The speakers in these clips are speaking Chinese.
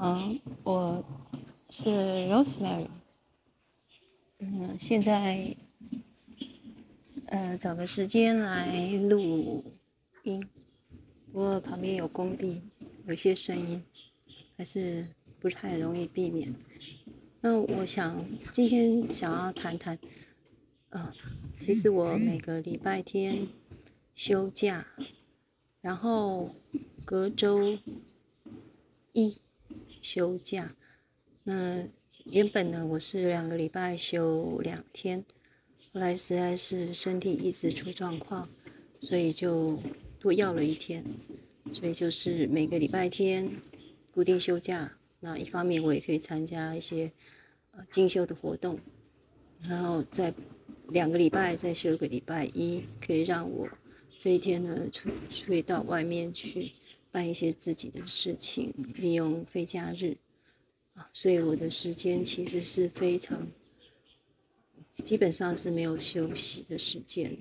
嗯，我是 Rosemary。嗯，现在，呃，找个时间来录音。不过旁边有工地，有些声音还是不太容易避免。那我想今天想要谈谈，呃，其实我每个礼拜天休假，然后隔周一。休假，那原本呢，我是两个礼拜休两天，后来实在是身体一直出状况，所以就多要了一天，所以就是每个礼拜天固定休假。那一方面我也可以参加一些呃进修的活动，然后再两个礼拜再休个礼拜一，可以让我这一天呢出出到外面去。办一些自己的事情，利用非假日啊，所以我的时间其实是非常，基本上是没有休息的时间。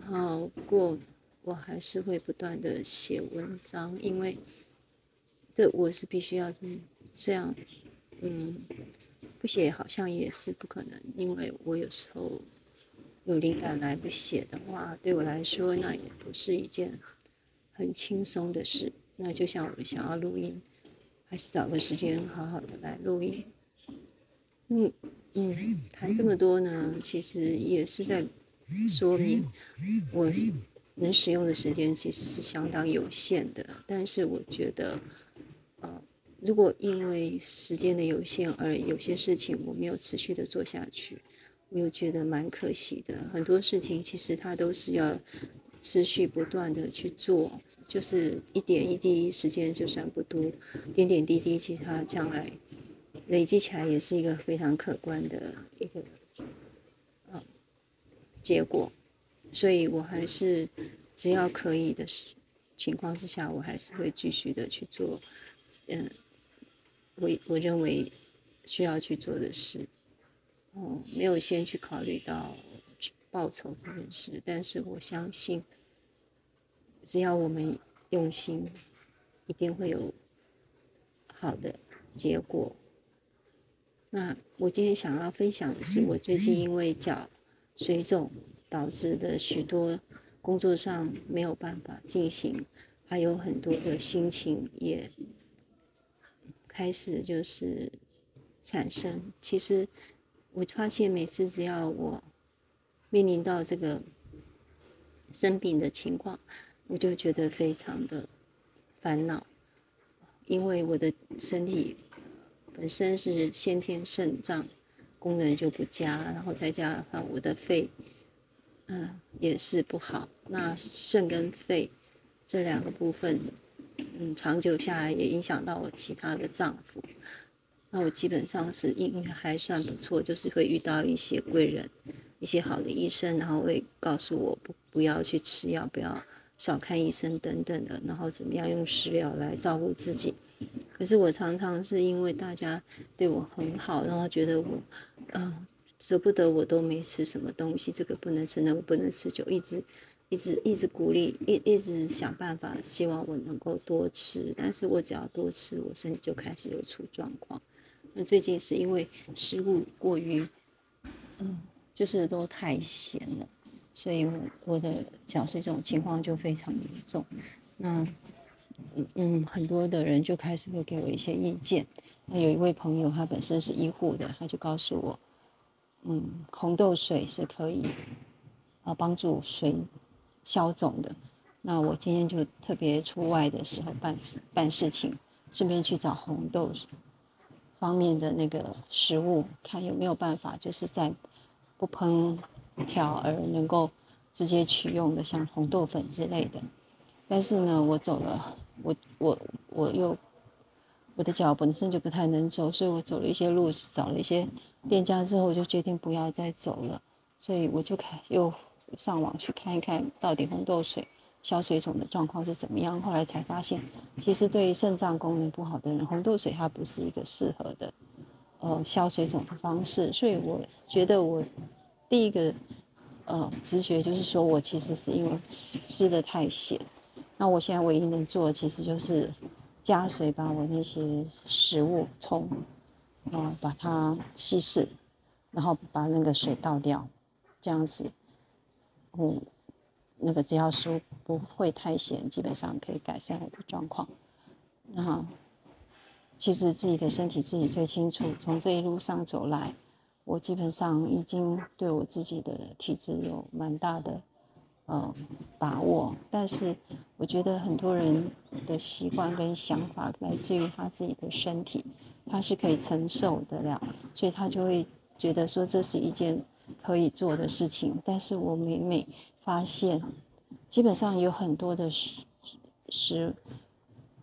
然后过，我还是会不断的写文章，因为这我是必须要这这样，嗯，不写好像也是不可能，因为我有时候有灵感来不写的话，对我来说那也不是一件。很轻松的事，那就像我想要录音，还是找个时间好好的来录音。嗯嗯，谈这么多呢，其实也是在说明我能使用的时间其实是相当有限的。但是我觉得，呃，如果因为时间的有限而有些事情我没有持续的做下去，我又觉得蛮可惜的。很多事情其实它都是要。持续不断的去做，就是一点一滴，时间就算不多，点点滴滴，其实它将来累积起来也是一个非常可观的一个呃结果。所以我还是只要可以的情况之下，我还是会继续的去做，嗯，我我认为需要去做的事，哦，没有先去考虑到。报酬这件事，但是我相信，只要我们用心，一定会有好的结果。那我今天想要分享的是，我最近因为脚水肿导致的许多工作上没有办法进行，还有很多的心情也开始就是产生。其实我发现每次只要我面临到这个生病的情况，我就觉得非常的烦恼，因为我的身体本身是先天肾脏功能就不佳，然后再加上我的肺，嗯，也是不好。那肾跟肺这两个部分，嗯，长久下来也影响到我其他的脏腑。那我基本上是应还算不错，就是会遇到一些贵人。一些好的医生，然后会告诉我不不要去吃药，不要少看医生等等的，然后怎么样用食疗来照顾自己。可是我常常是因为大家对我很好，然后觉得我，嗯，舍不得我都没吃什么东西，这个不能吃，那个不能吃，就一直一直一直鼓励，一一直想办法，希望我能够多吃。但是我只要多吃，我身体就开始有出状况。那最近是因为食物过于，嗯。就是都太咸了，所以我我的脚水肿情况就非常严重。那嗯嗯，很多的人就开始会给我一些意见。那有一位朋友，他本身是医护的，他就告诉我，嗯，红豆水是可以啊帮助水消肿的。那我今天就特别出外的时候办事办事情，顺便去找红豆方面的那个食物，看有没有办法，就是在。不喷调而能够直接取用的，像红豆粉之类的。但是呢，我走了，我我我又我的脚本身就不太能走，所以我走了一些路，找了一些店家之后，我就决定不要再走了。所以我就开又上网去看一看到底红豆水消水肿的状况是怎么样。后来才发现，其实对于肾脏功能不好的人，红豆水它不是一个适合的。呃，消水肿的方式，所以我觉得我第一个呃直觉就是说我其实是因为吃的太咸。那我现在唯一能做的其实就是加水把我那些食物冲，啊，把它稀释，然后把那个水倒掉，这样子，嗯，那个只要食物不会太咸，基本上可以改善我的状况。那其实自己的身体自己最清楚，从这一路上走来。我基本上已经对我自己的体质有蛮大的呃把握，但是我觉得很多人的习惯跟想法来自于他自己的身体，他是可以承受得了，所以他就会觉得说这是一件可以做的事情。但是我每每发现，基本上有很多的食食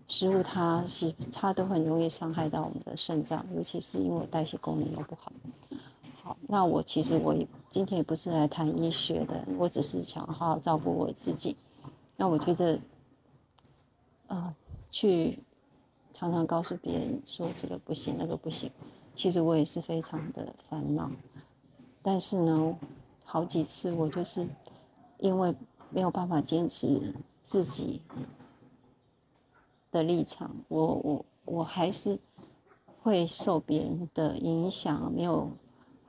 食物，它是它都很容易伤害到我们的肾脏，尤其是因为我代谢功能又不好。好，那我其实我今天也不是来谈医学的，我只是想好好照顾我自己。那我觉得，呃，去常常告诉别人说这个不行，那个不行，其实我也是非常的烦恼。但是呢，好几次我就是因为没有办法坚持自己的立场，我我我还是会受别人的影响，没有。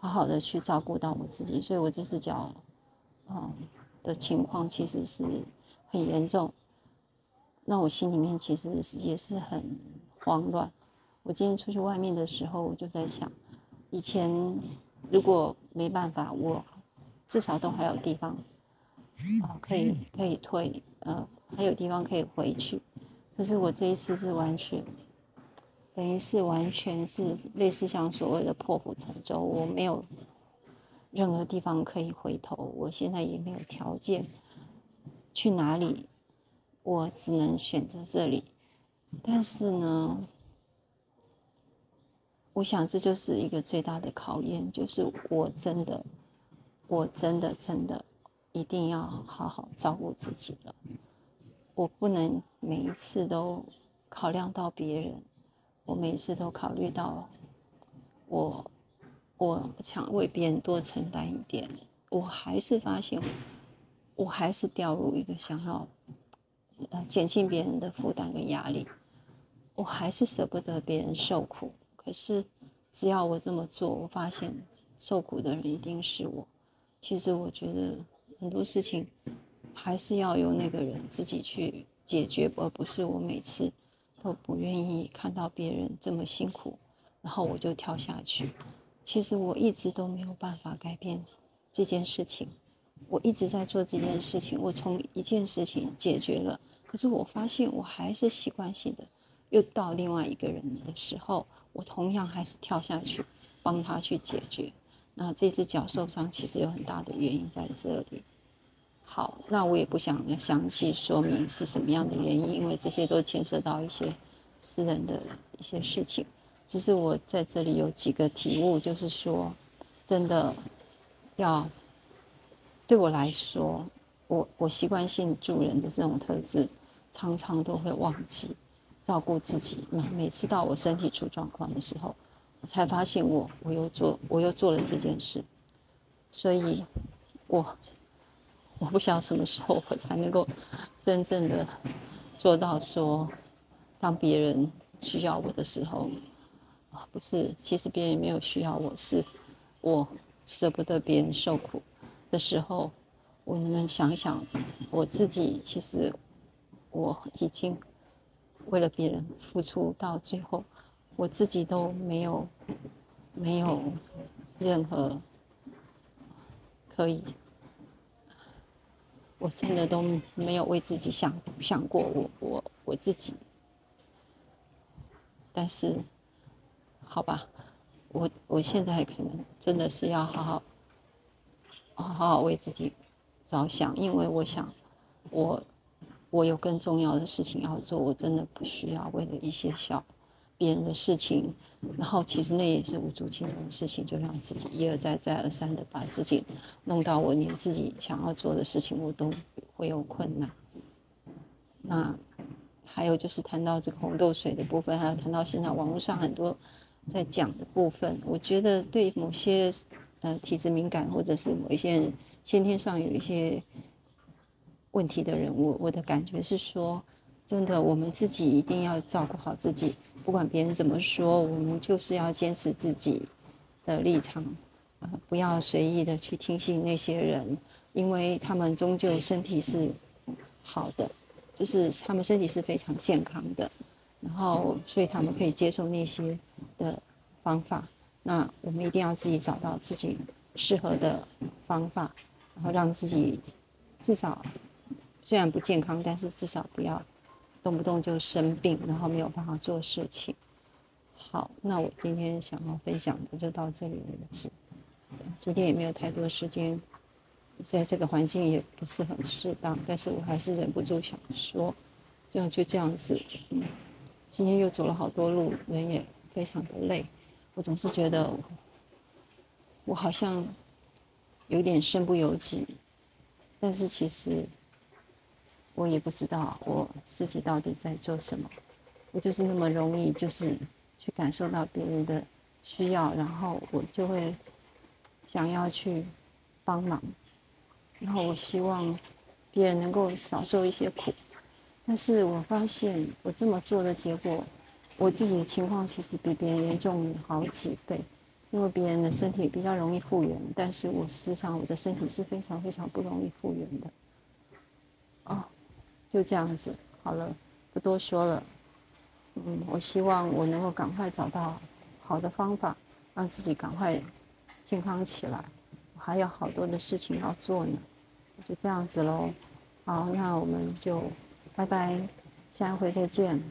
好好的去照顾到我自己，所以我这只脚，嗯的情况其实是很严重。那我心里面其实也是很慌乱。我今天出去外面的时候，我就在想，以前如果没办法，我至少都还有地方啊可以可以退，呃还有地方可以回去。可是我这一次是完全。等于是完全是类似像所谓的破釜沉舟，我没有任何地方可以回头，我现在也没有条件去哪里，我只能选择这里。但是呢，我想这就是一个最大的考验，就是我真的，我真的真的一定要好好照顾自己了，我不能每一次都考量到别人。我每次都考虑到，我我想为别人多承担一点，我还是发现，我还是掉入一个想要呃减轻别人的负担跟压力，我还是舍不得别人受苦。可是只要我这么做，我发现受苦的人一定是我。其实我觉得很多事情还是要由那个人自己去解决，而不是我每次。都不愿意看到别人这么辛苦，然后我就跳下去。其实我一直都没有办法改变这件事情，我一直在做这件事情。我从一件事情解决了，可是我发现我还是习惯性的，又到另外一个人的时候，我同样还是跳下去帮他去解决。那这只脚受伤，其实有很大的原因在这里。好，那我也不想要详细说明是什么样的原因，因为这些都牵涉到一些私人的一些事情。只是我在这里有几个体悟，就是说，真的要对我来说，我我习惯性助人的这种特质，常常都会忘记照顾自己。那每次到我身体出状况的时候，我才发现我我又做我又做了这件事，所以我。我不晓得什么时候我才能够真正的做到说，当别人需要我的时候，啊，不是，其实别人没有需要我，是我舍不得别人受苦的时候，我能不能想想我自己？其实我已经为了别人付出到最后，我自己都没有没有任何可以。我真的都没有为自己想想过，我我我自己。但是，好吧，我我现在可能真的是要好好，好好为自己着想，因为我想，我我有更重要的事情要做，我真的不需要为了一些小别人的事情。然后其实那也是无足轻重的事情，就让自己一而再、再而三的把自己弄到我连自己想要做的事情我都会有困难。那还有就是谈到这个红豆水的部分，还有谈到现在网络上很多在讲的部分，我觉得对某些呃体质敏感或者是某一些先天上有一些问题的人，我我的感觉是说，真的，我们自己一定要照顾好自己，不管别人怎么说，我们就是要坚持自己的立场，呃，不要随意的去听信那些人，因为他们终究身体是好的，就是他们身体是非常健康的，然后所以他们可以接受那些的方法。那我们一定要自己找到自己适合的方法，然后让自己至少虽然不健康，但是至少不要动不动就生病，然后没有办法做事情。好，那我今天想要分享的就到这里为止。今天也没有太多时间，在这个环境也不是很适当，但是我还是忍不住想说，就就这样子。嗯，今天又走了好多路，人也非常的累。我总是觉得，我好像有点身不由己，但是其实我也不知道我自己到底在做什么。我就是那么容易，就是去感受到别人的需要，然后我就会想要去帮忙，然后我希望别人能够少受一些苦。但是我发现我这么做的结果。我自己的情况其实比别人严重好几倍，因为别人的身体比较容易复原，但是我时常我的身体是非常非常不容易复原的。就这样子，好了，不多说了。嗯，我希望我能够赶快找到好的方法，让自己赶快健康起来。我还有好多的事情要做呢，就这样子喽。好，那我们就拜拜，下一回再见。